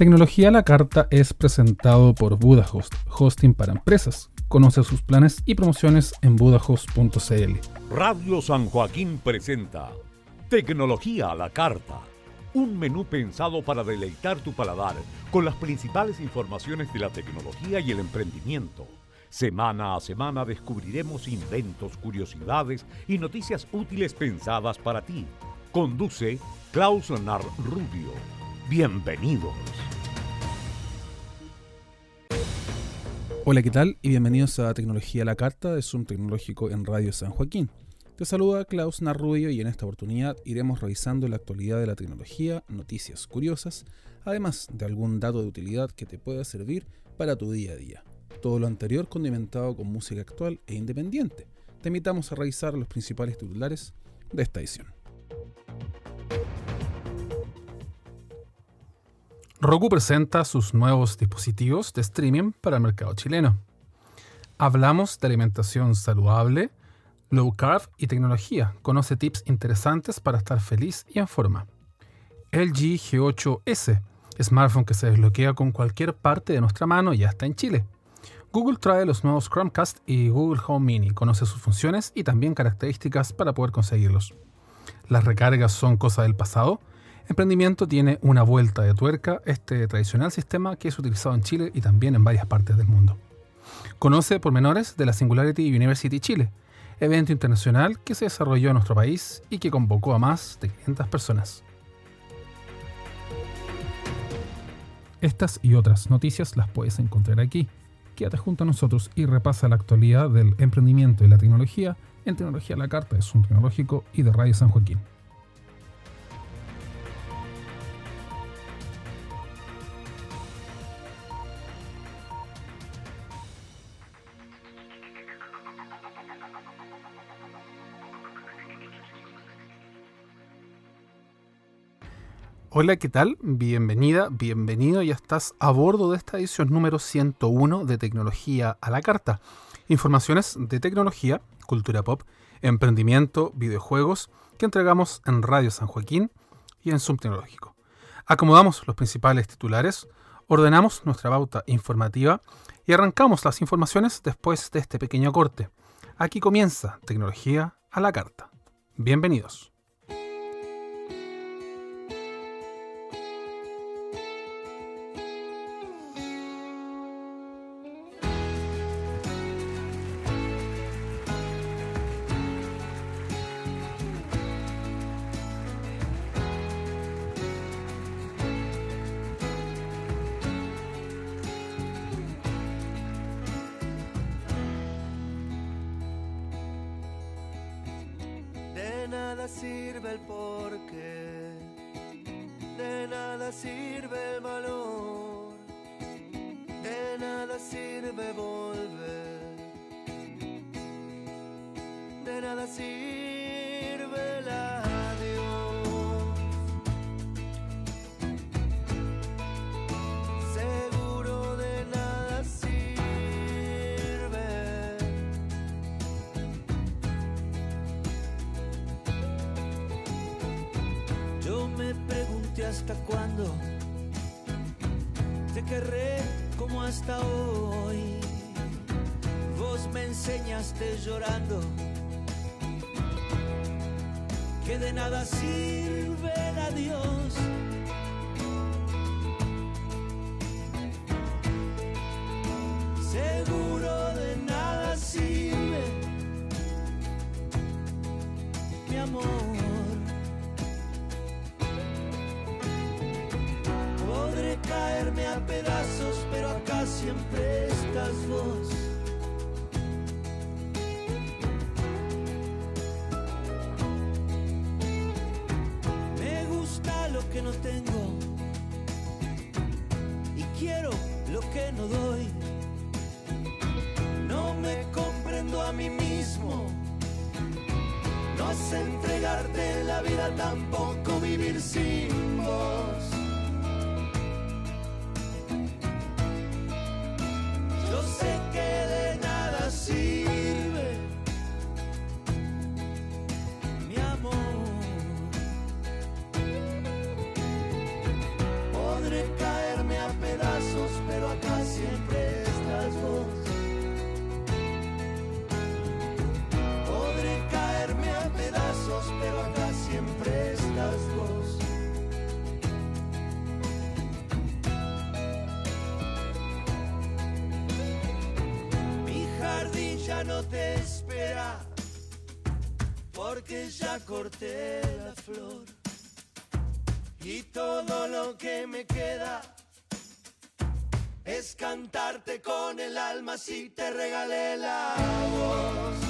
Tecnología a la Carta es presentado por Budahost, hosting para empresas. Conoce sus planes y promociones en budahost.cl. Radio San Joaquín presenta Tecnología a la Carta, un menú pensado para deleitar tu paladar con las principales informaciones de la tecnología y el emprendimiento. Semana a semana descubriremos inventos, curiosidades y noticias útiles pensadas para ti. Conduce Klaus Leonard Rubio. Bienvenidos. Hola, ¿qué tal? Y bienvenidos a Tecnología la Carta de Zoom Tecnológico en Radio San Joaquín. Te saluda Klaus Narrubio y en esta oportunidad iremos revisando la actualidad de la tecnología, noticias curiosas, además de algún dato de utilidad que te pueda servir para tu día a día. Todo lo anterior condimentado con música actual e independiente. Te invitamos a revisar los principales titulares de esta edición. Roku presenta sus nuevos dispositivos de streaming para el mercado chileno. Hablamos de alimentación saludable, low carb y tecnología. Conoce tips interesantes para estar feliz y en forma. LG G8S, smartphone que se desbloquea con cualquier parte de nuestra mano, ya está en Chile. Google trae los nuevos Chromecast y Google Home Mini. Conoce sus funciones y también características para poder conseguirlos. Las recargas son cosa del pasado Emprendimiento tiene una vuelta de tuerca, este tradicional sistema que es utilizado en Chile y también en varias partes del mundo. Conoce pormenores de la Singularity University Chile, evento internacional que se desarrolló en nuestro país y que convocó a más de 500 personas. Estas y otras noticias las puedes encontrar aquí. Quédate junto a nosotros y repasa la actualidad del emprendimiento y la tecnología en Tecnología la Carta de Zoom Tecnológico y de Radio San Joaquín. Hola, ¿qué tal? Bienvenida, bienvenido. Ya estás a bordo de esta edición número 101 de Tecnología a la Carta. Informaciones de tecnología, cultura pop, emprendimiento, videojuegos que entregamos en Radio San Joaquín y en Zoom Tecnológico. Acomodamos los principales titulares, ordenamos nuestra pauta informativa y arrancamos las informaciones después de este pequeño corte. Aquí comienza Tecnología a la Carta. Bienvenidos. Hasta cuándo te querré como hasta hoy. Vos me enseñaste llorando que de nada sirve a Dios. Seguro de nada sirve mi amor. Me gusta lo que no tengo y quiero lo que no doy. No me comprendo a mí mismo. No sé entregarte la vida, tampoco vivir sin la flor. Y todo lo que me queda es cantarte con el alma si te regalé la voz.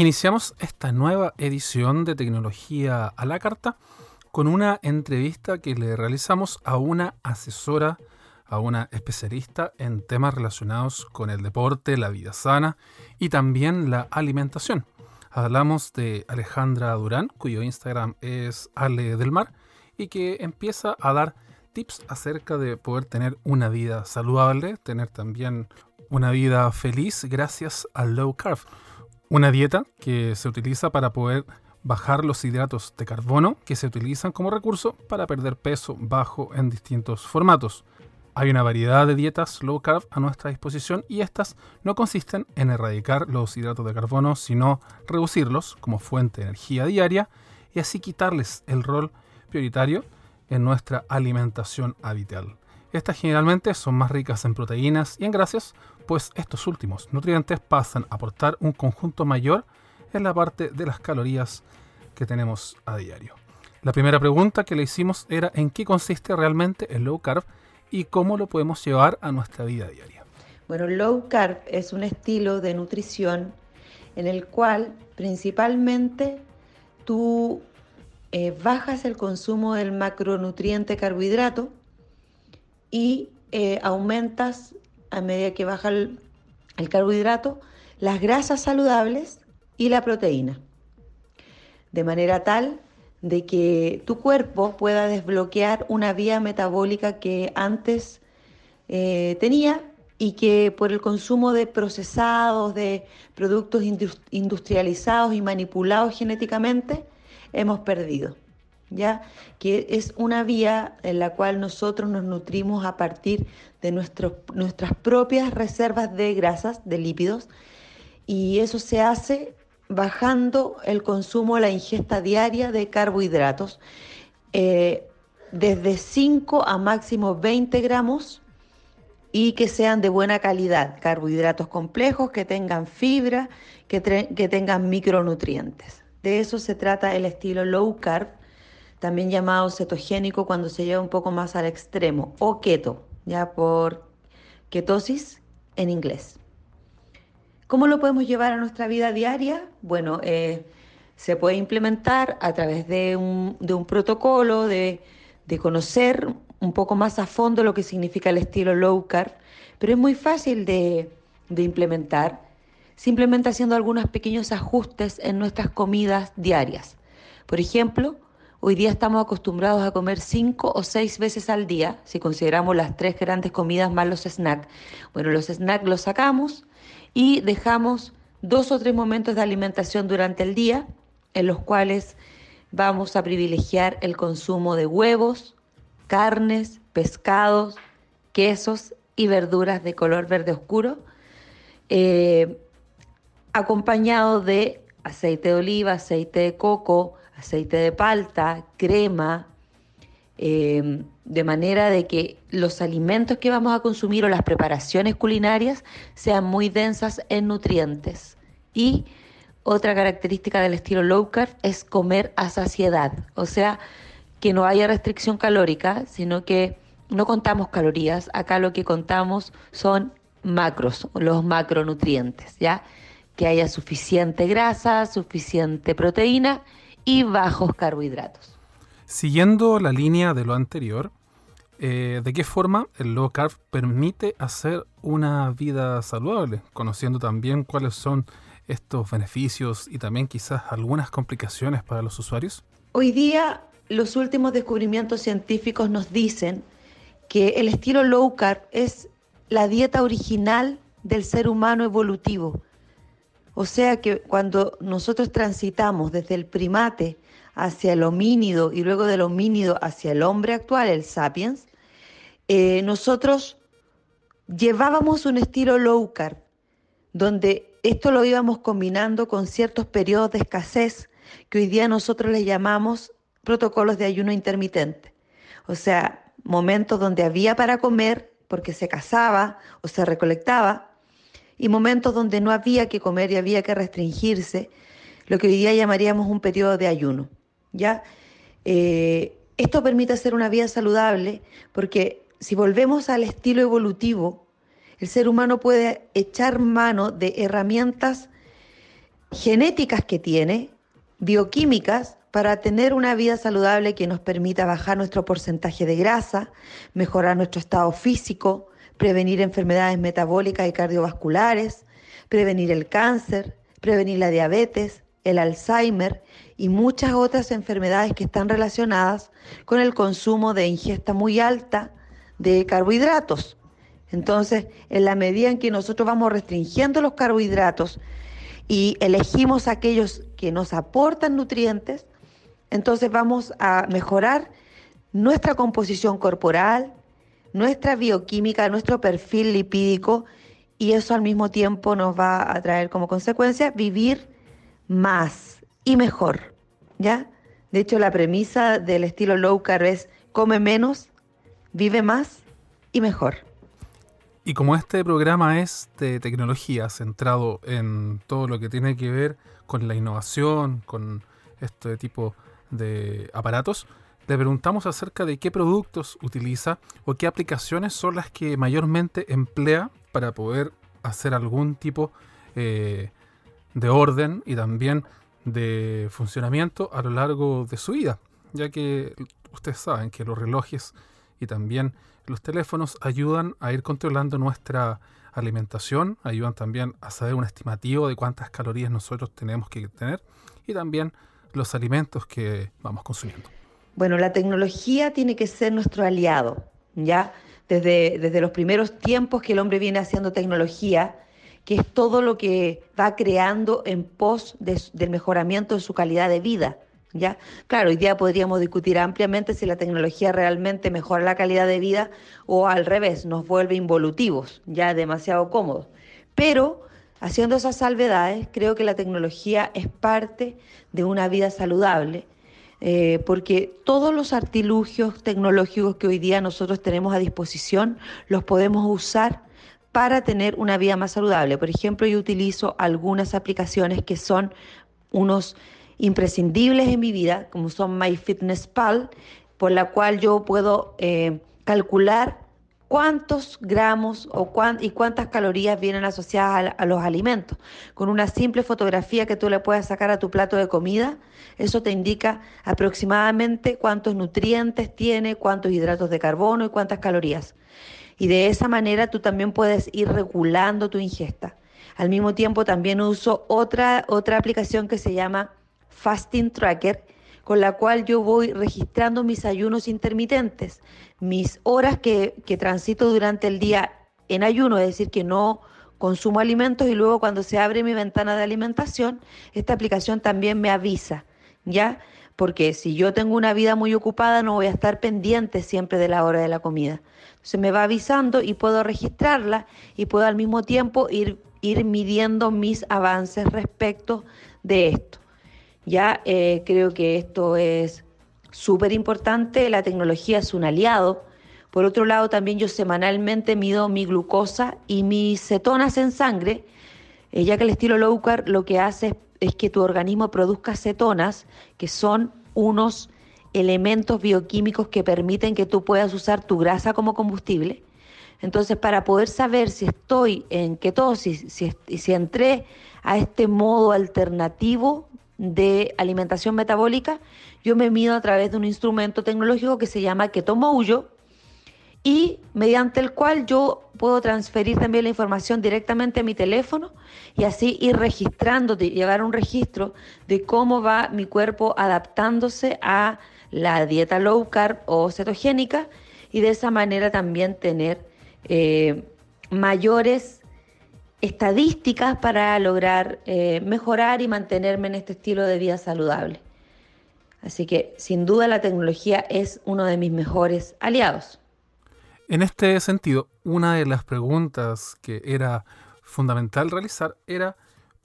Iniciamos esta nueva edición de Tecnología a la Carta con una entrevista que le realizamos a una asesora, a una especialista en temas relacionados con el deporte, la vida sana y también la alimentación. Hablamos de Alejandra Durán, cuyo Instagram es Ale del Mar, y que empieza a dar tips acerca de poder tener una vida saludable, tener también una vida feliz gracias al low carb. Una dieta que se utiliza para poder bajar los hidratos de carbono que se utilizan como recurso para perder peso bajo en distintos formatos. Hay una variedad de dietas low carb a nuestra disposición y estas no consisten en erradicar los hidratos de carbono, sino reducirlos como fuente de energía diaria y así quitarles el rol prioritario en nuestra alimentación habitual. Estas generalmente son más ricas en proteínas y en grasas, pues estos últimos nutrientes pasan a aportar un conjunto mayor en la parte de las calorías que tenemos a diario. La primera pregunta que le hicimos era en qué consiste realmente el low carb y cómo lo podemos llevar a nuestra vida diaria. Bueno, low carb es un estilo de nutrición en el cual principalmente tú eh, bajas el consumo del macronutriente carbohidrato y eh, aumentas a medida que baja el, carbohidrato las grasas saludables y la proteína. De manera tal de que tu cuerpo pueda desbloquear una vía metabólica que antes eh, tenía y que por el consumo de procesados, de productos indus- industrializados y manipulados genéticamente, hemos perdido. ¿Ya? Que es una vía en la cual nosotros nos nutrimos a partir de nuestras propias reservas de grasas, de lípidos, y eso se hace bajando el consumo, la ingesta diaria de carbohidratos, eh, desde 5 a máximo 20 gramos y que sean de buena calidad, carbohidratos complejos, que tengan fibra, que, que tengan micronutrientes. De eso se trata el estilo low carb, también llamado cetogénico cuando se lleva un poco más al extremo, o keto, ya por ketosis en inglés. ¿Cómo lo podemos llevar a nuestra vida diaria? Bueno, eh, se puede implementar a través de un, de un protocolo, de, de conocer un poco más a fondo lo que significa el estilo low carb, pero es muy fácil de, de implementar, simplemente haciendo algunos pequeños ajustes en nuestras comidas diarias. Por ejemplo, hoy día estamos acostumbrados a comer cinco o seis veces al día, si consideramos las tres grandes comidas más los snacks. Bueno, los snacks los sacamos y dejamos dos o tres momentos de alimentación durante el día en los cuales vamos a privilegiar el consumo de huevos, carnes, pescados, quesos y verduras de color verde oscuro, eh, acompañado de aceite de oliva, aceite de coco, aceite de palta, crema, eh, de manera de que los alimentos que vamos a consumir o las preparaciones culinarias sean muy densas en nutrientes. Y otra característica del estilo low carb es comer a saciedad, o sea, que no haya restricción calórica, sino que no contamos calorías, acá lo que contamos son macros, los macronutrientes, ¿ya? Que haya suficiente grasa, suficiente proteína y bajos carbohidratos. Siguiendo la línea de lo anterior, eh, ¿de qué forma el low carb permite hacer una vida saludable? Conociendo también cuáles son estos beneficios y también quizás algunas complicaciones para los usuarios. Hoy día los últimos descubrimientos científicos nos dicen que el estilo low carb es la dieta original del ser humano evolutivo. O sea que cuando nosotros transitamos desde el primate hacia el homínido y luego del homínido hacia el hombre actual, el sapiens, eh, nosotros llevábamos un estilo low carb, donde esto lo íbamos combinando con ciertos periodos de escasez que hoy día nosotros le llamamos protocolos de ayuno intermitente. O sea, momentos donde había para comer porque se cazaba o se recolectaba, y momentos donde no había que comer y había que restringirse, lo que hoy día llamaríamos un periodo de ayuno. ¿ya? Eh, esto permite hacer una vida saludable porque si volvemos al estilo evolutivo, el ser humano puede echar mano de herramientas genéticas que tiene, bioquímicas, para tener una vida saludable que nos permita bajar nuestro porcentaje de grasa, mejorar nuestro estado físico, prevenir enfermedades metabólicas y cardiovasculares, prevenir el cáncer, prevenir la diabetes, el Alzheimer y muchas otras enfermedades que están relacionadas con el consumo de ingesta muy alta de carbohidratos. Entonces, en la medida en que nosotros vamos restringiendo los carbohidratos y elegimos aquellos que nos aportan nutrientes, entonces vamos a mejorar nuestra composición corporal, nuestra bioquímica, nuestro perfil lipídico y eso al mismo tiempo nos va a traer como consecuencia vivir más y mejor, ¿ya? De hecho, la premisa del estilo low carb es come menos, vive más y mejor. Y como este programa es de tecnología, centrado en todo lo que tiene que ver con la innovación, con este tipo de aparatos, le preguntamos acerca de qué productos utiliza o qué aplicaciones son las que mayormente emplea para poder hacer algún tipo eh, de orden y también de funcionamiento a lo largo de su vida, ya que ustedes saben que los relojes y también los teléfonos ayudan a ir controlando nuestra alimentación, ayudan también a saber un estimativo de cuántas calorías nosotros tenemos que tener y también los alimentos que vamos consumiendo? Bueno, la tecnología tiene que ser nuestro aliado, ¿ya? Desde, desde los primeros tiempos que el hombre viene haciendo tecnología, que es todo lo que va creando en pos del mejoramiento de su calidad de vida. ¿ya? Claro, hoy día podríamos discutir ampliamente si la tecnología realmente mejora la calidad de vida o al revés, nos vuelve involutivos, ya demasiado cómodos. Pero Haciendo esas salvedades, creo que la tecnología es parte de una vida saludable, eh, porque todos los artilugios tecnológicos que hoy día nosotros tenemos a disposición los podemos usar para tener una vida más saludable. Por ejemplo, yo utilizo algunas aplicaciones que son unos imprescindibles en mi vida, como son MyFitnessPal, por la cual yo puedo eh, calcular cuántos gramos o y cuántas calorías vienen asociadas a, los alimentos. Con una simple fotografía que tú le puedas sacar a tu plato de comida, eso te indica aproximadamente cuántos nutrientes tiene, cuántos hidratos de carbono y cuántas calorías. Y de esa manera tú también puedes ir regulando tu ingesta. Al mismo tiempo también uso otra, otra aplicación que se llama Fasting Tracker, con la cual yo voy registrando mis ayunos intermitentes, mis horas que, transito durante el día en ayuno, es decir, que no consumo alimentos y luego cuando se abre mi ventana de alimentación, esta aplicación también me avisa, ¿ya? Porque si yo tengo una vida muy ocupada no voy a estar pendiente siempre de la hora de la comida. Se me va avisando y puedo registrarla y puedo al mismo tiempo ir, ir midiendo mis avances respecto de esto. Ya eh, creo que esto es súper importante, la tecnología es un aliado. Por otro lado, también yo semanalmente mido mi glucosa y mis cetonas en sangre, eh, ya que el estilo low carb lo que hace es que tu organismo produzca cetonas, que son unos elementos bioquímicos que permiten que tú puedas usar tu grasa como combustible. Entonces, para poder saber si estoy en ketosis, si, si entré a este modo alternativo de alimentación metabólica, yo me mido a través de un instrumento tecnológico que se llama Ketomouyo y mediante el cual yo puedo transferir también la información directamente a mi teléfono y así ir registrando, llevar un registro de cómo va mi cuerpo adaptándose a la dieta low carb o cetogénica y de esa manera también tener eh, mayores estadísticas para lograr eh, mejorar y mantenerme en este estilo de vida saludable. Así que sin duda la tecnología es uno de mis mejores aliados. En este sentido, una de las preguntas que era fundamental realizar era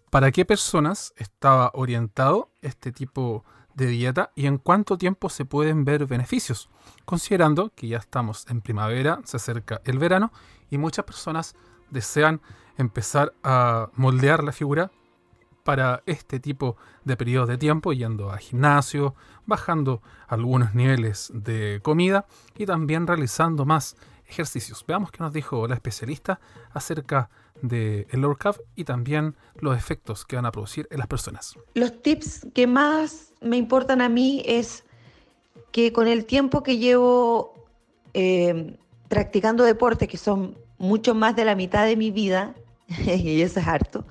para qué personas estaba orientado este tipo de dieta y en cuánto tiempo se pueden ver beneficios, considerando que ya estamos en primavera, se acerca el verano y muchas personas desean empezar a moldear la figura para este tipo de periodos de tiempo, yendo a gimnasio, bajando algunos niveles de comida y también realizando más ejercicios. Veamos qué nos dijo la especialista acerca del el carb y también los efectos que van a producir en las personas. Los tips que más me importan a mí es que con el tiempo que llevo eh, practicando deporte, que son mucho más de la mitad de mi vida, y eso es harto,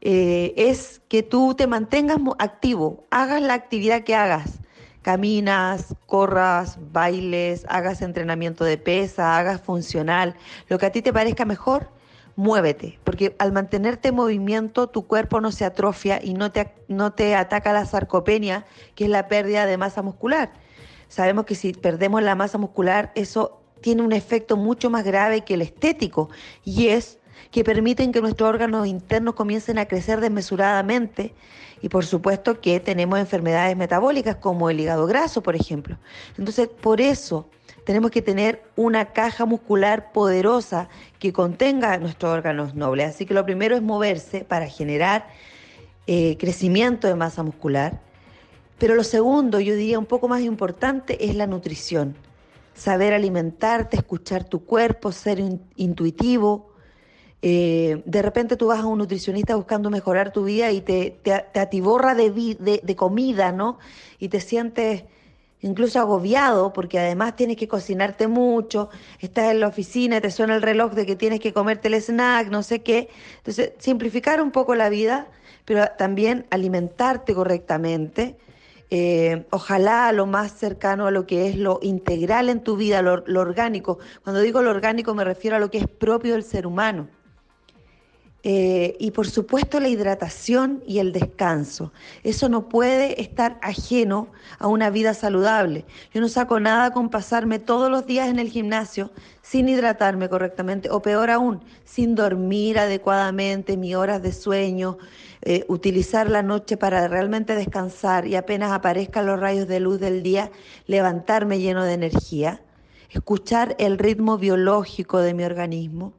eh, es que tú te mantengas activo, hagas la actividad que hagas, caminas, corras, bailes, hagas entrenamiento de pesa, hagas funcional, lo que a ti te parezca mejor, muévete, porque al mantenerte en movimiento tu cuerpo no se atrofia y no te, no te ataca la sarcopenia, que es la pérdida de masa muscular. Sabemos que si perdemos la masa muscular, eso tiene un efecto mucho más grave que el estético y es que permiten que nuestros órganos internos comiencen a crecer desmesuradamente y por supuesto que tenemos enfermedades metabólicas como el hígado graso, por ejemplo. Entonces, por eso tenemos que tener una caja muscular poderosa que contenga nuestros órganos nobles. Así que lo primero es moverse para generar eh, crecimiento de masa muscular. Pero lo segundo, yo diría un poco más importante, es la nutrición. Saber alimentarte, escuchar tu cuerpo, ser intuitivo, eh, de repente tú vas a un nutricionista buscando mejorar tu vida y te, te, atiborra de, de, comida, ¿no? Y te sientes incluso agobiado porque además tienes que cocinarte mucho, estás en la oficina, te suena el reloj de que tienes que comerte el snack, no sé qué. Entonces, simplificar un poco la vida, pero también alimentarte correctamente. Eh, ojalá lo más cercano a lo que es lo integral en tu vida, lo orgánico. Cuando digo lo orgánico me refiero a lo que es propio del ser humano. Eh, y por supuesto la hidratación y el descanso. Eso no puede estar ajeno a una vida saludable. Yo no saco nada con pasarme todos los días en el gimnasio sin hidratarme correctamente o peor aún, sin dormir adecuadamente, mis horas de sueño, eh, utilizar la noche para realmente descansar y apenas aparezcan los rayos de luz del día, levantarme lleno de energía, escuchar el ritmo biológico de mi organismo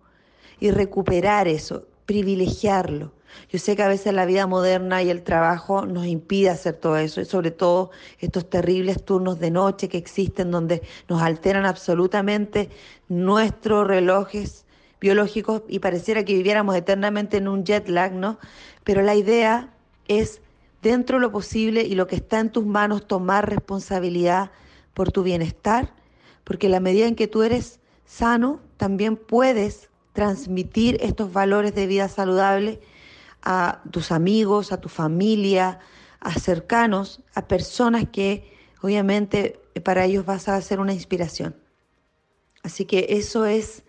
y recuperar eso privilegiarlo. Yo sé que a veces la vida moderna y el trabajo nos impide hacer todo eso, y sobre todo estos terribles turnos de noche que existen donde nos alteran absolutamente nuestros relojes biológicos y pareciera que viviéramos eternamente en un jet lag, ¿no? Pero la idea es, dentro de lo posible y lo que está en tus manos, tomar responsabilidad por tu bienestar, porque la medida en que tú eres sano, también puedes transmitir estos valores de vida saludable a tus amigos, a tu familia, a cercanos, a personas que obviamente para ellos vas a ser una inspiración. Así que eso es,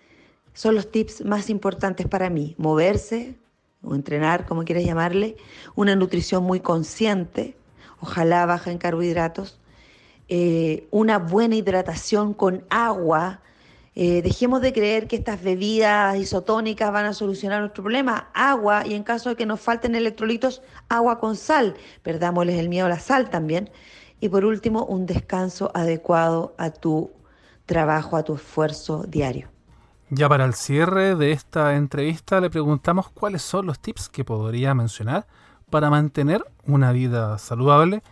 son los tips más importantes para mí. Moverse o entrenar, como quieras llamarle, una nutrición muy consciente, ojalá baja en carbohidratos, eh, una buena hidratación con agua, eh, dejemos de creer que estas bebidas isotónicas van a solucionar nuestro problema. Agua y en caso de que nos falten electrolitos, agua con sal. Perdámosles el miedo a la sal también. Y por último, un descanso adecuado a tu trabajo, a tu esfuerzo diario. Ya para el cierre de esta entrevista le preguntamos cuáles son los tips que podría mencionar para mantener una vida saludable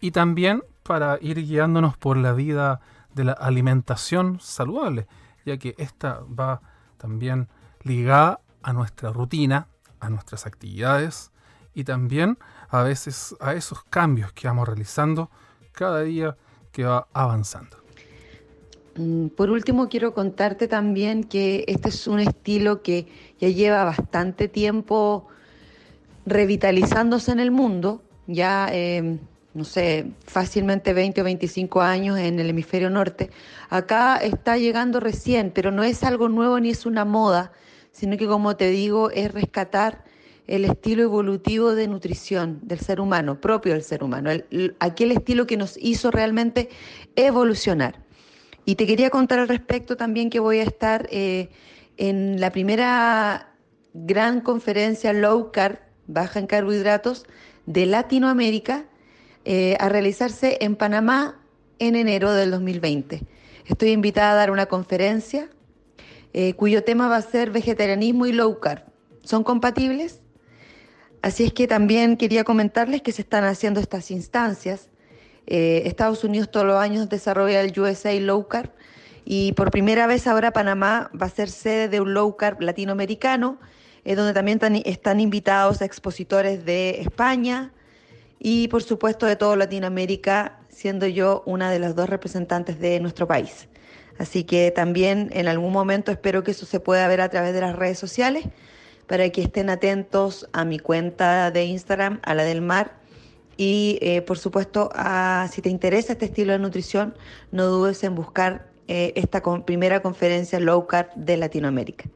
y también para ir guiándonos por la vida de la alimentación saludable ya que esta va también ligada a nuestra rutina, a nuestras actividades y también a veces a esos cambios que vamos realizando cada día que va avanzando. Mm, por último, quiero contarte también que este es un estilo que ya lleva bastante tiempo revitalizándose en el mundo, ya, em, no sé, fácilmente 20 o 25 años en el hemisferio norte. Acá está llegando recién, pero no es algo nuevo ni es una moda, sino que, como te digo, es rescatar el estilo evolutivo de nutrición del ser humano, propio del ser humano, aquel estilo que nos hizo realmente evolucionar. Y te quería contar al respecto también que voy a estar eh, en la primera gran conferencia low carb, baja en carbohidratos, de Latinoamérica, eh, a realizarse en Panamá en enero del 2020. Estoy invitada a dar una conferencia eh, cuyo tema va a ser vegetarianismo y low carb. ¿Son compatibles? Así es que también quería comentarles que se están haciendo estas instancias eh, Estados Unidos todos los años desarrolla el USA Low Carb y por primera vez ahora Panamá va a ser sede de un Low Carb latinoamericano, eh, donde también están invitados expositores de España y por supuesto de toda Latinoamérica, siendo yo una de las dos representantes de nuestro país. Así que también en algún momento espero que eso se pueda ver a través de las redes sociales para que estén atentos a mi cuenta de Instagram, a la del mar, y eh, por supuesto, si te interesa este estilo de nutrición, no dudes en buscar eh, esta primera conferencia low carb de Latinoamérica.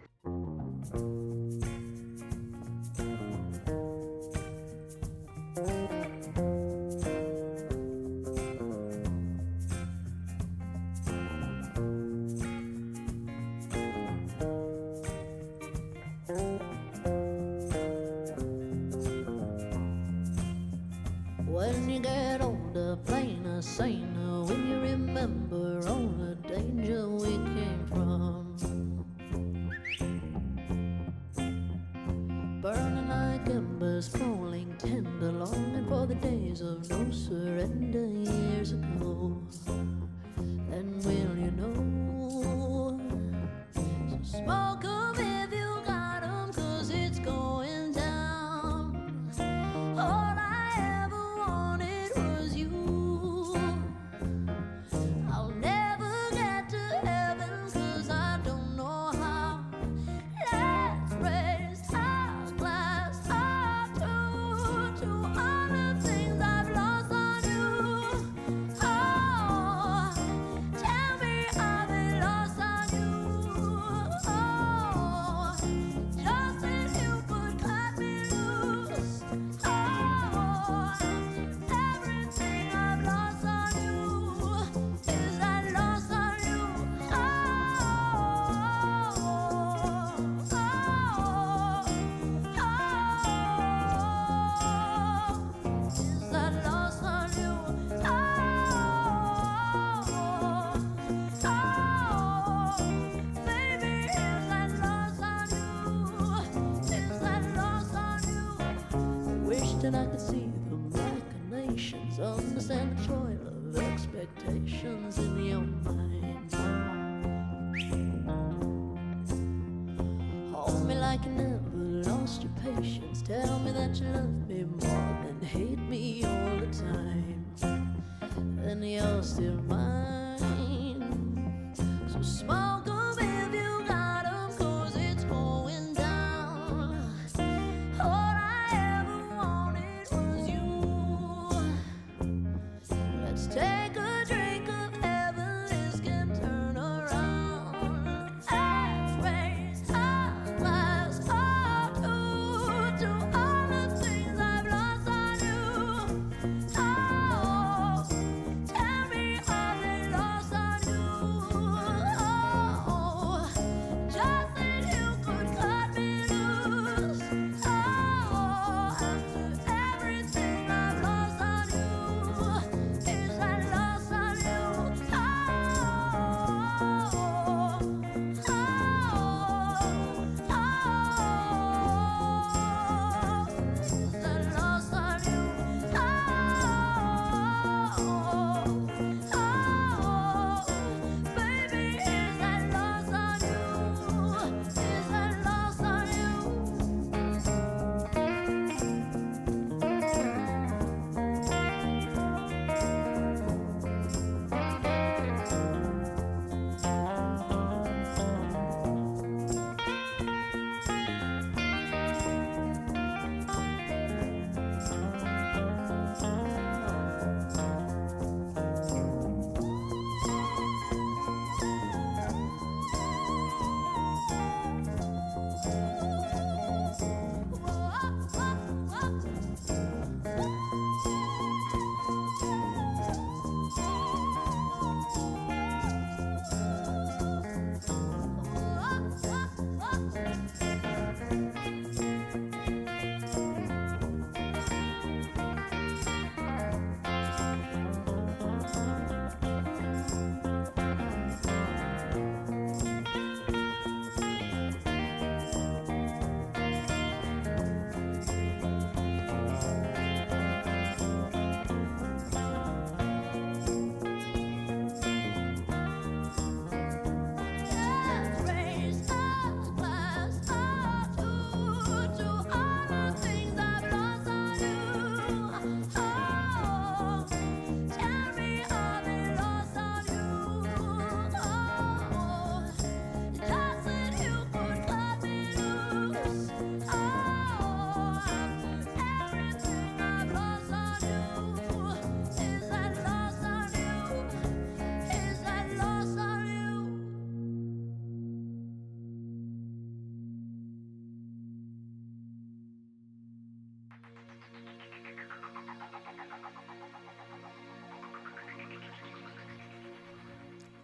patience. Tell me that you love me more.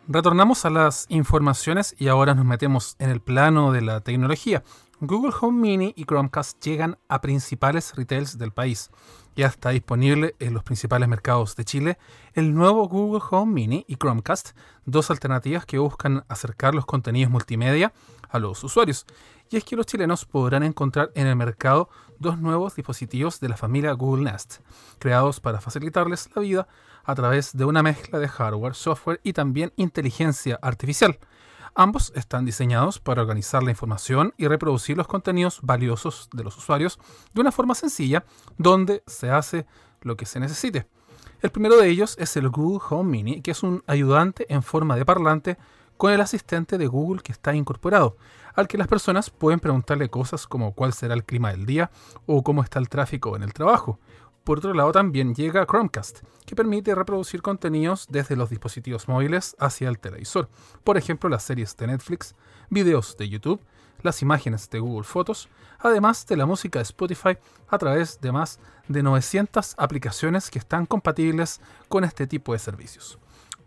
Retornamos a las informaciones y ahora nos metemos en el plano de la tecnología. Google Home Mini y Chromecast llegan a principales retails del país. Ya está disponible en los principales mercados de Chile el nuevo Google Home Mini y Chromecast, dos alternativas que buscan acercar los contenidos multimedia a los usuarios. Y es que los chilenos podrán encontrar en el mercado dos nuevos dispositivos de la familia Google Nest, creados para facilitarles la vida a través de una mezcla de hardware, software y también inteligencia artificial. Ambos están diseñados para organizar la información y reproducir los contenidos valiosos de los usuarios de una forma sencilla, donde se hace lo que se necesite. El primero de ellos es el Google Home Mini, que es un ayudante en forma de parlante con el asistente de Google que está incorporado, al que las personas pueden preguntarle cosas como cuál será el clima del día o cómo está el tráfico en el trabajo. Por otro lado, también llega Chromecast, que permite reproducir contenidos desde los dispositivos móviles hacia el televisor. Por ejemplo, las series de Netflix, videos de YouTube, las imágenes de Google Fotos, además de la música de Spotify a través de más de 900 aplicaciones que están compatibles con este tipo de servicios.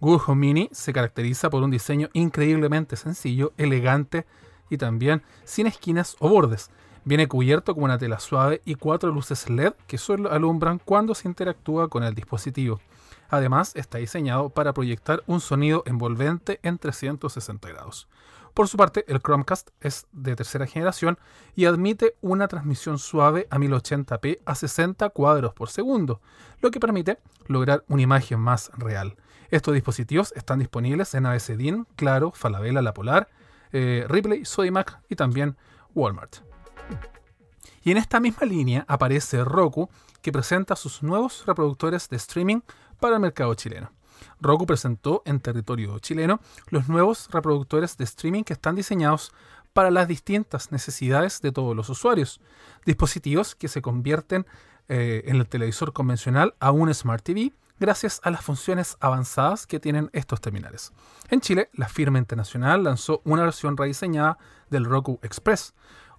Google Home Mini se caracteriza por un diseño increíblemente sencillo, elegante y también sin esquinas o bordes, Viene cubierto con una tela suave y cuatro luces LED que solo alumbran cuando se interactúa con el dispositivo. Además, está diseñado para proyectar un sonido envolvente en 360 grados. Por su parte, el Chromecast es de tercera generación y admite una transmisión suave a 1080p a 60 cuadros por segundo, lo que permite lograr una imagen más real. Estos dispositivos están disponibles en ABCDIN, Claro, Falabella La Polar, eh, Ripley, Sodimac y también Walmart. Y en esta misma línea aparece Roku, que presenta sus nuevos reproductores de streaming para el mercado chileno. Roku presentó en territorio chileno los nuevos reproductores de streaming que están diseñados para las distintas necesidades de todos los usuarios. Dispositivos que se convierten eh, en el televisor convencional a un Smart TV gracias a las funciones avanzadas que tienen estos terminales. En Chile, la firma internacional lanzó una versión rediseñada del Roku Express,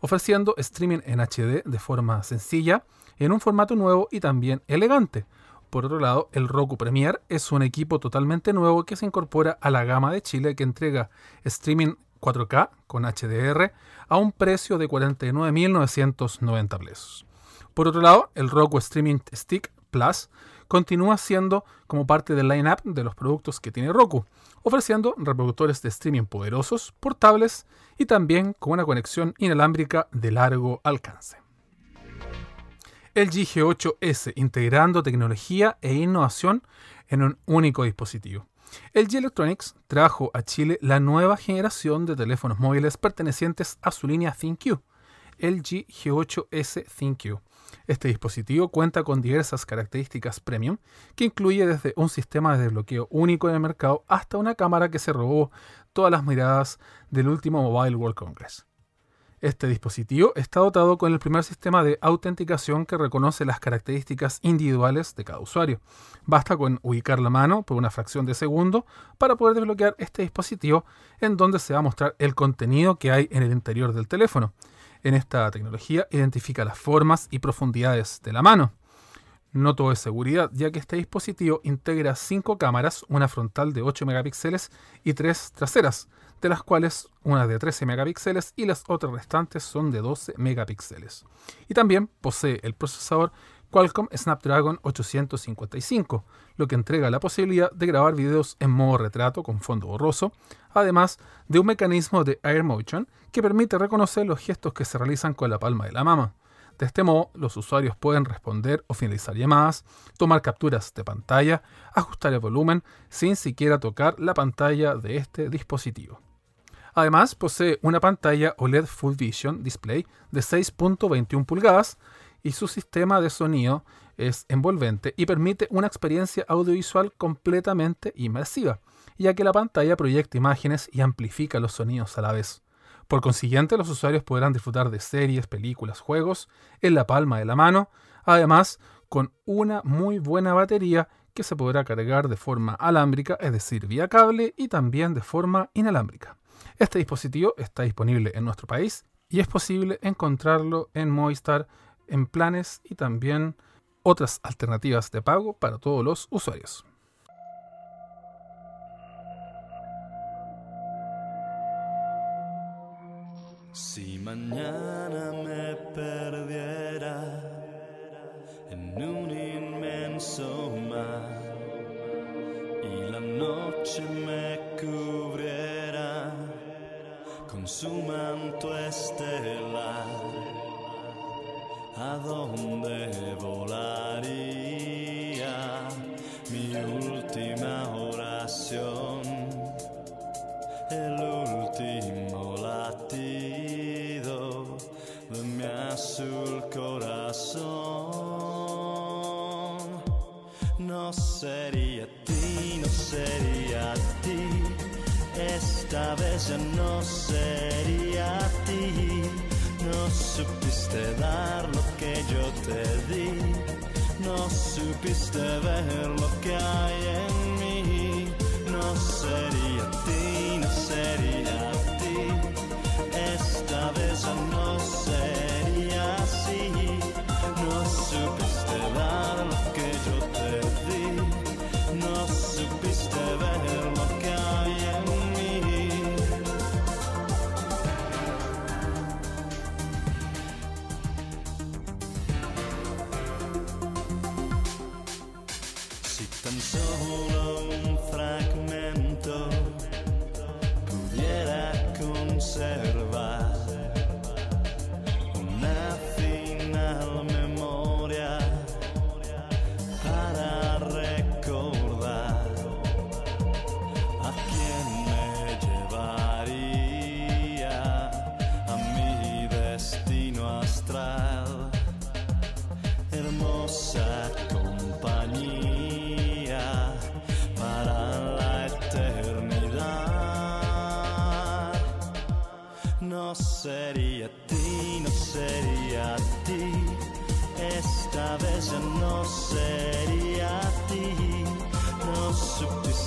ofreciendo streaming en HD de forma sencilla, en un formato nuevo y también elegante. Por otro lado, el Roku Premier es un equipo totalmente nuevo que se incorpora a la gama de Chile que entrega streaming 4K con HDR a un precio de 49.990 pesos. Por otro lado, el Roku Streaming Stick Plus continúa siendo como parte del line-up de los productos que tiene Roku, ofreciendo reproductores de streaming poderosos, portables y también con una conexión inalámbrica de largo alcance. El G8S integrando tecnología e innovación en un único dispositivo. El G Electronics trajo a Chile la nueva generación de teléfonos móviles pertenecientes a su línea ThinQ, el G8S ThinQ este dispositivo cuenta con diversas características premium, que incluye desde un sistema de desbloqueo único en el mercado hasta una cámara que se robó todas las miradas del último Mobile World Congress. Este dispositivo está dotado con el primer sistema de autenticación que reconoce las características individuales de cada usuario. Basta con ubicar la mano por una fracción de segundo para poder desbloquear este dispositivo en donde se va a mostrar el contenido que hay en el interior del teléfono en esta tecnología identifica las formas y profundidades de la mano. No todo es seguridad, ya que este dispositivo integra cinco cámaras, una frontal de 8 megapíxeles y tres traseras, de las cuales una de 13 megapíxeles y las otras restantes son de 12 megapíxeles. Y también posee el procesador Qualcomm Snapdragon 855, lo que entrega la posibilidad de grabar videos en modo retrato con fondo borroso, además de un mecanismo de Air Motion que permite reconocer los gestos que se realizan con la palma de la mama. De este modo, los usuarios pueden responder o finalizar llamadas, tomar capturas de pantalla, ajustar el volumen sin siquiera tocar la pantalla de este dispositivo. Además, posee una pantalla OLED Full Vision Display de 6.21 pulgadas, y su sistema de sonido es envolvente y permite una experiencia audiovisual completamente inmersiva, ya que la pantalla proyecta imágenes y amplifica los sonidos a la vez. Por consiguiente, los usuarios podrán disfrutar de series, películas, juegos en la palma de la mano, además con una muy buena batería que se podrá cargar de forma alámbrica, es decir, vía cable y también de forma inalámbrica. Este dispositivo está disponible en nuestro país y es posible encontrarlo en Movistar en planes y también otras alternativas de pago para todos los usuarios. Si mañana me perdiera en un inmenso mar y la noche me cubriera con su manto estelar ¿a dónde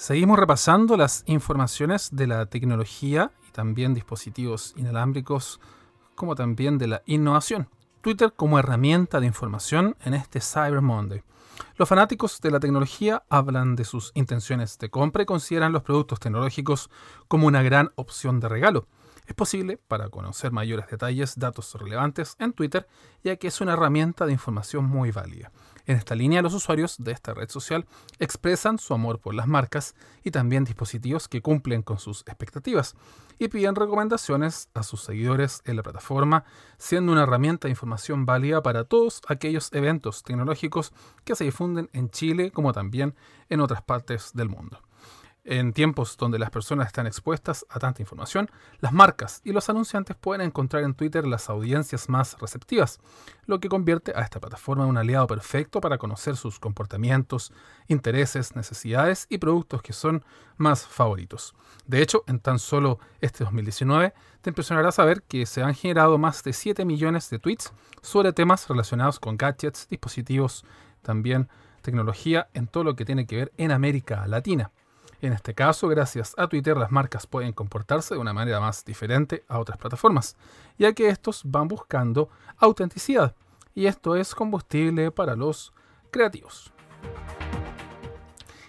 Seguimos repasando las informaciones de la tecnología y también dispositivos inalámbricos, como también de la innovación. Twitter como herramienta de información en este Cyber Monday. Los fanáticos de la tecnología hablan de sus intenciones de compra y consideran los productos tecnológicos como una gran opción de regalo. Es posible, para conocer mayores detalles, datos relevantes en Twitter, ya que es una herramienta de información muy válida. En esta línea, los usuarios de esta red social expresan su amor por las marcas y también dispositivos que cumplen con sus expectativas y piden recomendaciones a sus seguidores en la plataforma, siendo una herramienta de información válida para todos aquellos eventos tecnológicos que se difunden en Chile como también en otras partes del mundo. En tiempos donde las personas están expuestas a tanta información, las marcas y los anunciantes pueden encontrar en Twitter las audiencias más receptivas, lo que convierte a esta plataforma en un aliado perfecto para conocer sus comportamientos, intereses, necesidades y productos que son más favoritos. De hecho, en tan solo este 2019, te impresionará saber que se han generado más de 7 millones de tweets sobre temas relacionados con gadgets, dispositivos, también tecnología en todo lo que tiene que ver en América Latina. En este caso, gracias a Twitter, las marcas pueden comportarse de una manera más diferente a otras plataformas, ya que estos van buscando autenticidad, y esto es combustible para los creativos.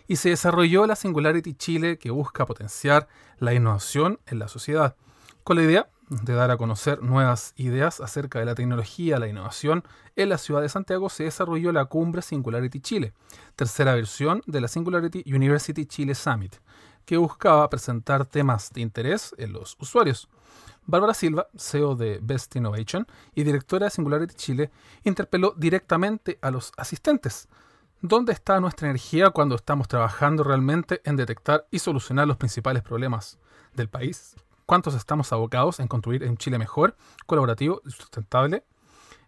Y se desarrolló la Singularity Chile que busca potenciar la innovación en la sociedad, con la idea de dar a conocer nuevas ideas acerca de la tecnología, la innovación, en la ciudad de Santiago se desarrolló la cumbre Singularity Chile, tercera versión de la Singularity University Chile Summit, que buscaba presentar temas de interés en los usuarios. Bárbara Silva, CEO de Best Innovation y directora de Singularity Chile, interpeló directamente a los asistentes. ¿Dónde está nuestra energía cuando estamos trabajando realmente en detectar y solucionar los principales problemas del país? Cuántos estamos abocados en construir un Chile mejor, colaborativo y sustentable.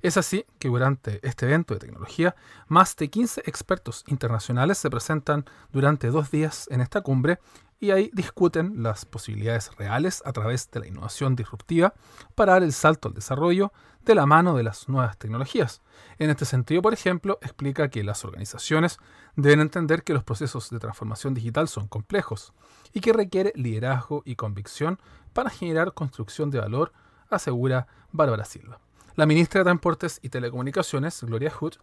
Es así que durante este evento de tecnología, más de 15 expertos internacionales se presentan durante dos días en esta cumbre y ahí discuten las posibilidades reales a través de la innovación disruptiva para dar el salto al desarrollo de la mano de las nuevas tecnologías. En este sentido, por ejemplo, explica que las organizaciones deben entender que los procesos de transformación digital son complejos y que requiere liderazgo y convicción para generar construcción de valor, asegura Bárbara Silva. La ministra de Transportes y Telecomunicaciones, Gloria Hood,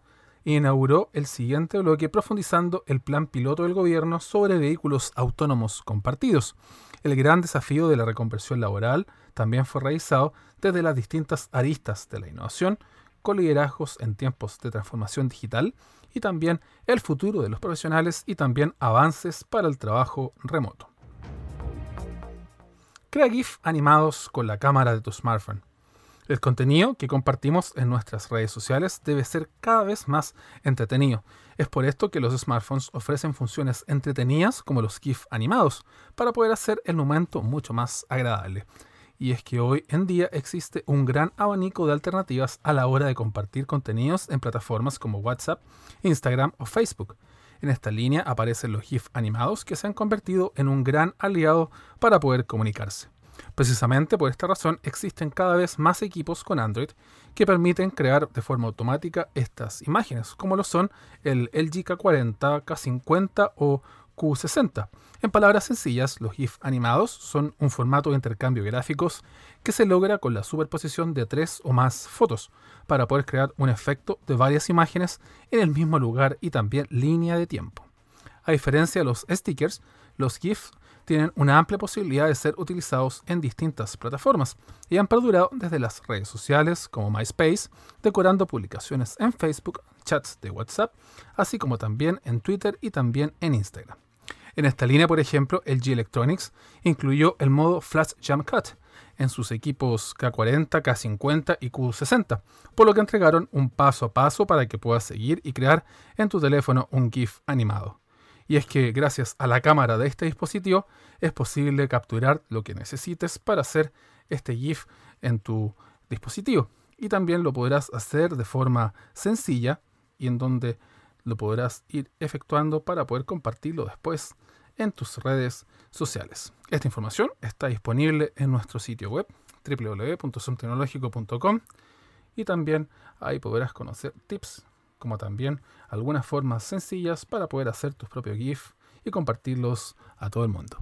inauguró el siguiente bloque profundizando el plan piloto del gobierno sobre vehículos autónomos compartidos. El gran desafío de la reconversión laboral también fue realizado desde las distintas aristas de la innovación, con liderazgos en tiempos de transformación digital y también el futuro de los profesionales y también avances para el trabajo remoto. Crea GIF animados con la cámara de tu smartphone. El contenido que compartimos en nuestras redes sociales debe ser cada vez más entretenido. Es por esto que los smartphones ofrecen funciones entretenidas como los GIF animados, para poder hacer el momento mucho más agradable. Y es que hoy en día existe un gran abanico de alternativas a la hora de compartir contenidos en plataformas como WhatsApp, Instagram o Facebook. En esta línea aparecen los GIF animados que se han convertido en un gran aliado para poder comunicarse. Precisamente por esta razón existen cada vez más equipos con Android que permiten crear de forma automática estas imágenes, como lo son el LG K40, K50 o Q60. En palabras sencillas, los GIF animados son un formato de intercambio gráficos que se logra con la superposición de tres o más fotos para poder crear un efecto de varias imágenes en el mismo lugar y también línea de tiempo. A diferencia de los stickers, los GIFs tienen una amplia posibilidad de ser utilizados en distintas plataformas y han perdurado desde las redes sociales como MySpace, decorando publicaciones en Facebook, chats de WhatsApp, así como también en Twitter y también en Instagram. En esta línea, por ejemplo, el G Electronics incluyó el modo Flash Jump Cut en sus equipos K40, K50 y Q60, por lo que entregaron un paso a paso para que puedas seguir y crear en tu teléfono un GIF animado. Y es que gracias a la cámara de este dispositivo es posible capturar lo que necesites para hacer este GIF en tu dispositivo. Y también lo podrás hacer de forma sencilla y en donde lo podrás ir efectuando para poder compartirlo después en tus redes sociales. Esta información está disponible en nuestro sitio web www.sumtecnológico.com y también ahí podrás conocer tips como también algunas formas sencillas para poder hacer tus propios GIF y compartirlos a todo el mundo.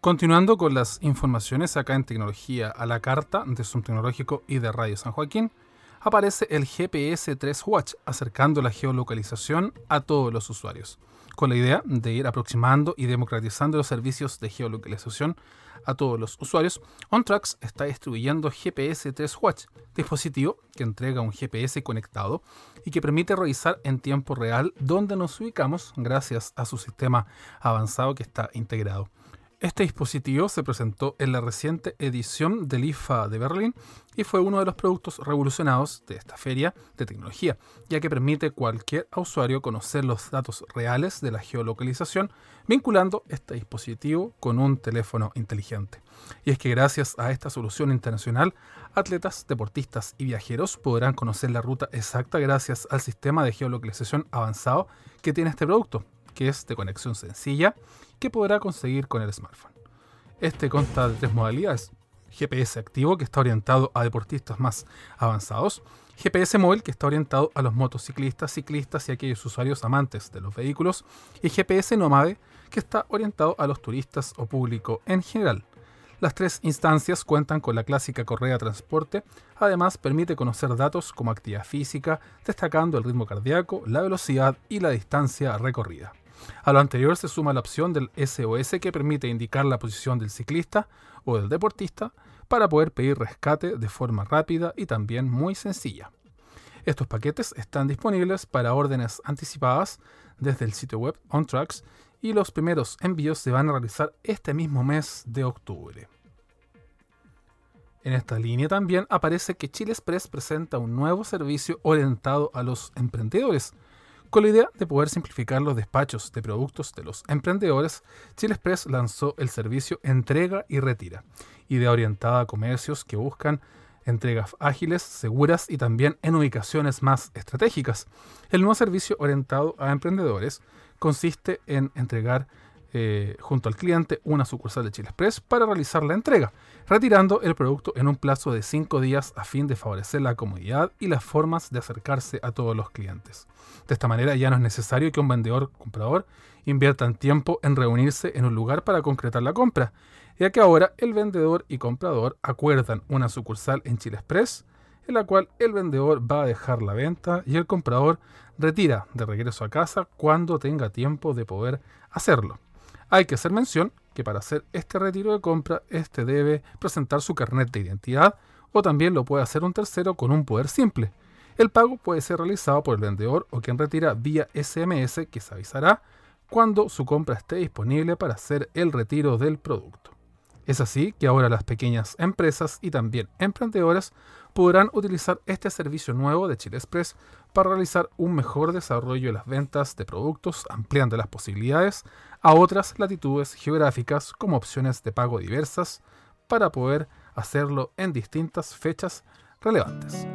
Continuando con las informaciones acá en Tecnología a la Carta de Zoom Tecnológico y de Radio San Joaquín, aparece el GPS 3 Watch acercando la geolocalización a todos los usuarios, con la idea de ir aproximando y democratizando los servicios de geolocalización a todos los usuarios. OnTrax está distribuyendo GPS 3 Watch, dispositivo que entrega un GPS conectado y que permite revisar en tiempo real dónde nos ubicamos gracias a su sistema avanzado que está integrado. Este dispositivo se presentó en la reciente edición del IFA de Berlín y fue uno de los productos revolucionados de esta feria de tecnología, ya que permite cualquier usuario conocer los datos reales de la geolocalización vinculando este dispositivo con un teléfono inteligente. Y es que gracias a esta solución internacional, atletas, deportistas y viajeros podrán conocer la ruta exacta gracias al sistema de geolocalización avanzado que tiene este producto, que es de conexión sencilla que podrá conseguir con el smartphone. Este consta de tres modalidades. GPS activo, que está orientado a deportistas más avanzados. GPS móvil, que está orientado a los motociclistas, ciclistas y aquellos usuarios amantes de los vehículos. Y GPS nómade, que está orientado a los turistas o público en general. Las tres instancias cuentan con la clásica correa de transporte, además permite conocer datos como actividad física, destacando el ritmo cardíaco, la velocidad y la distancia recorrida. A lo anterior se suma la opción del SOS que permite indicar la posición del ciclista o del deportista para poder pedir rescate de forma rápida y también muy sencilla. Estos paquetes están disponibles para órdenes anticipadas desde el sitio web OnTracks y los primeros envíos se van a realizar este mismo mes de octubre. En esta línea también aparece que Chile Express presenta un nuevo servicio orientado a los emprendedores. Con la idea de poder simplificar los despachos de productos de los emprendedores, Chile Express lanzó el servicio Entrega y Retira, idea orientada a comercios que buscan entregas ágiles, seguras y también en ubicaciones más estratégicas. El nuevo servicio orientado a emprendedores consiste en entregar eh, junto al cliente una sucursal de Chile Express para realizar la entrega, retirando el producto en un plazo de 5 días a fin de favorecer la comodidad y las formas de acercarse a todos los clientes. De esta manera ya no es necesario que un vendedor comprador inviertan tiempo en reunirse en un lugar para concretar la compra, ya que ahora el vendedor y comprador acuerdan una sucursal en Chile Express, en la cual el vendedor va a dejar la venta y el comprador retira de regreso a casa cuando tenga tiempo de poder hacerlo. Hay que hacer mención que para hacer este retiro de compra, este debe presentar su carnet de identidad o también lo puede hacer un tercero con un poder simple. El pago puede ser realizado por el vendedor o quien retira vía SMS que se avisará cuando su compra esté disponible para hacer el retiro del producto. Es así que ahora las pequeñas empresas y también emprendedores podrán utilizar este servicio nuevo de Chile Express para realizar un mejor desarrollo de las ventas de productos, ampliando las posibilidades a otras latitudes geográficas como opciones de pago diversas para poder hacerlo en distintas fechas relevantes.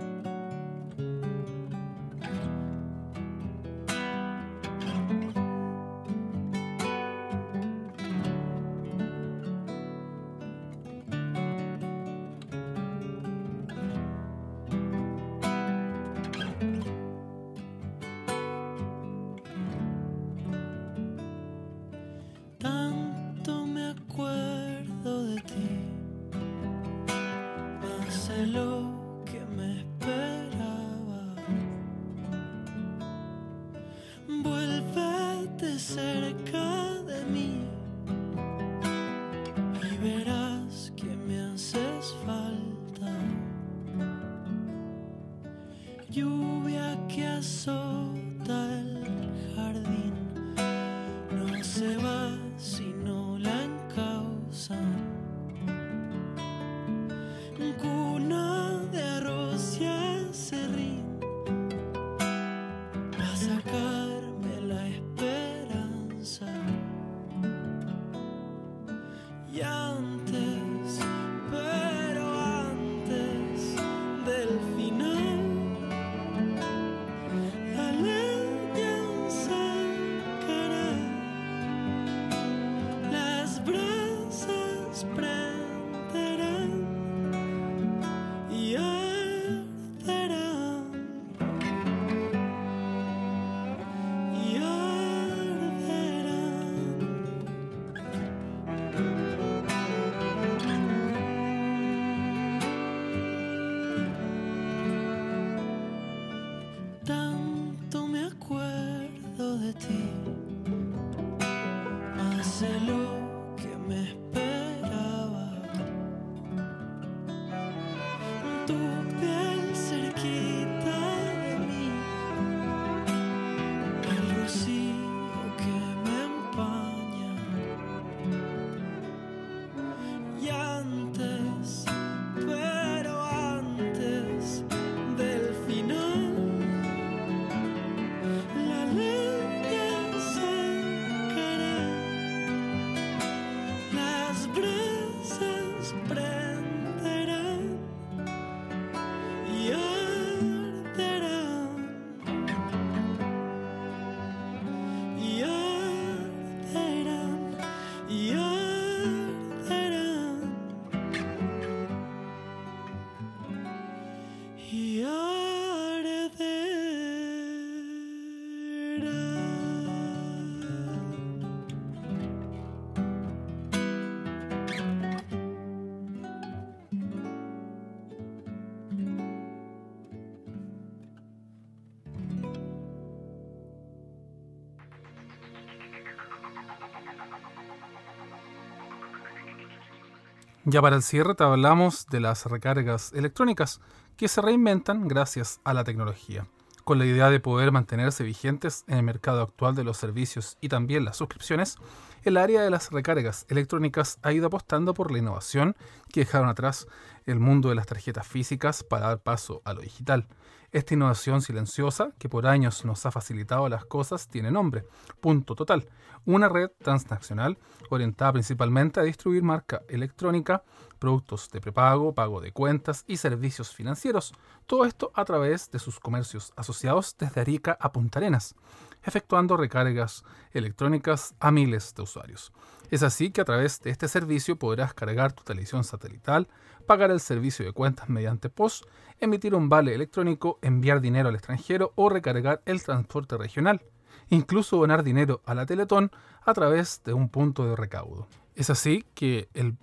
Ya para el cierre hablamos de las recargas electrónicas que se reinventan gracias a la tecnología. con la idea de poder mantenerse vigentes en el mercado actual de los servicios y también las suscripciones, el área de las recargas electrónicas ha ido apostando por la innovación que dejaron atrás el mundo de las tarjetas físicas para dar paso a lo digital. Esta innovación silenciosa, que por años nos ha facilitado las cosas, tiene nombre, Punto Total, una red transnacional orientada principalmente a distribuir marca electrónica, productos de prepago, pago de cuentas y servicios financieros, todo esto a través de sus comercios asociados desde Arica a Punta Arenas, efectuando recargas electrónicas a miles de usuarios. Es así que a través de este servicio podrás cargar tu televisión satelital, pagar el servicio de cuentas mediante POS, emitir un vale electrónico, enviar dinero al extranjero o recargar el transporte regional, incluso donar dinero a la Teletón a través de un punto de recaudo. Es así que el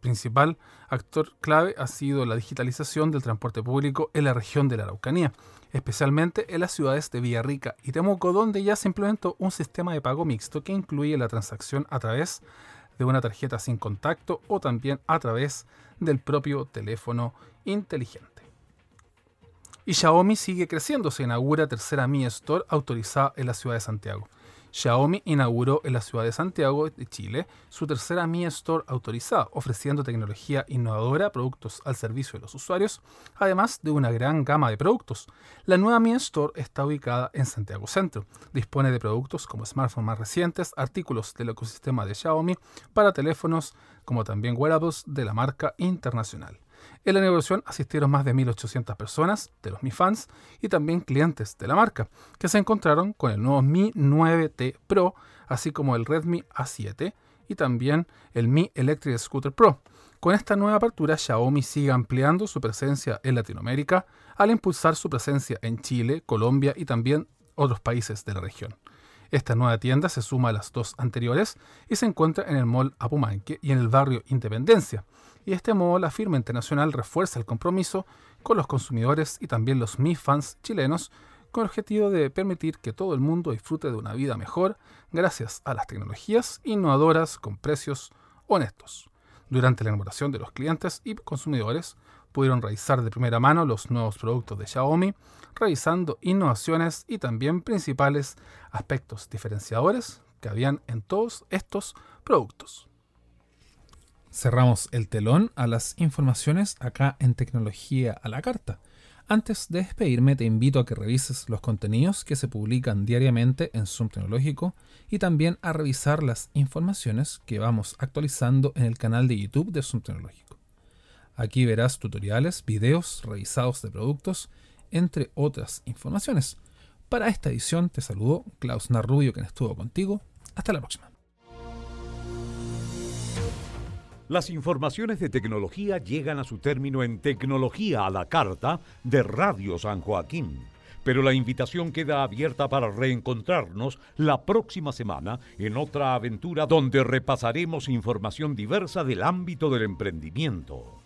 principal actor clave ha sido la digitalización del transporte público en la región de la Araucanía, especialmente en las ciudades de Villarrica y Temuco, donde ya se implementó un sistema de pago mixto que incluye la transacción a través de una tarjeta sin contacto o también a través del propio teléfono inteligente. Y Xiaomi sigue creciendo, se inaugura tercera Mi Store autorizada en la ciudad de Santiago. Xiaomi inauguró en la ciudad de Santiago de Chile su tercera Mi Store autorizada, ofreciendo tecnología innovadora, productos al servicio de los usuarios, además de una gran gama de productos. La nueva Mi Store está ubicada en Santiago Centro. Dispone de productos como smartphones más recientes, artículos del ecosistema de Xiaomi para teléfonos, como también wearables de la marca internacional. En la inauguración asistieron más de 1.800 personas de los Mi Fans y también clientes de la marca, que se encontraron con el nuevo Mi 9T Pro, así como el Redmi A7 y también el Mi Electric Scooter Pro. Con esta nueva apertura, Xiaomi sigue ampliando su presencia en Latinoamérica al impulsar su presencia en Chile, Colombia y también otros países de la región. Esta nueva tienda se suma a las dos anteriores y se encuentra en el Mall Apumanque y en el barrio Independencia. Y de este modo la firma internacional refuerza el compromiso con los consumidores y también los Mi fans chilenos con el objetivo de permitir que todo el mundo disfrute de una vida mejor gracias a las tecnologías innovadoras con precios honestos. Durante la inauguración de los clientes y consumidores pudieron revisar de primera mano los nuevos productos de Xiaomi, revisando innovaciones y también principales aspectos diferenciadores que habían en todos estos productos. Cerramos el telón a las informaciones acá en Tecnología a la Carta. Antes de despedirme te invito a que revises los contenidos que se publican diariamente en Zoom Tecnológico y también a revisar las informaciones que vamos actualizando en el canal de YouTube de Zoom Tecnológico. Aquí verás tutoriales, videos revisados de productos, entre otras informaciones. Para esta edición te saludo Klaus Narrubio, quien estuvo contigo. Hasta la próxima. Las informaciones de tecnología llegan a su término en Tecnología a la Carta de Radio San Joaquín. Pero la invitación queda abierta para reencontrarnos la próxima semana en otra aventura donde repasaremos información diversa del ámbito del emprendimiento.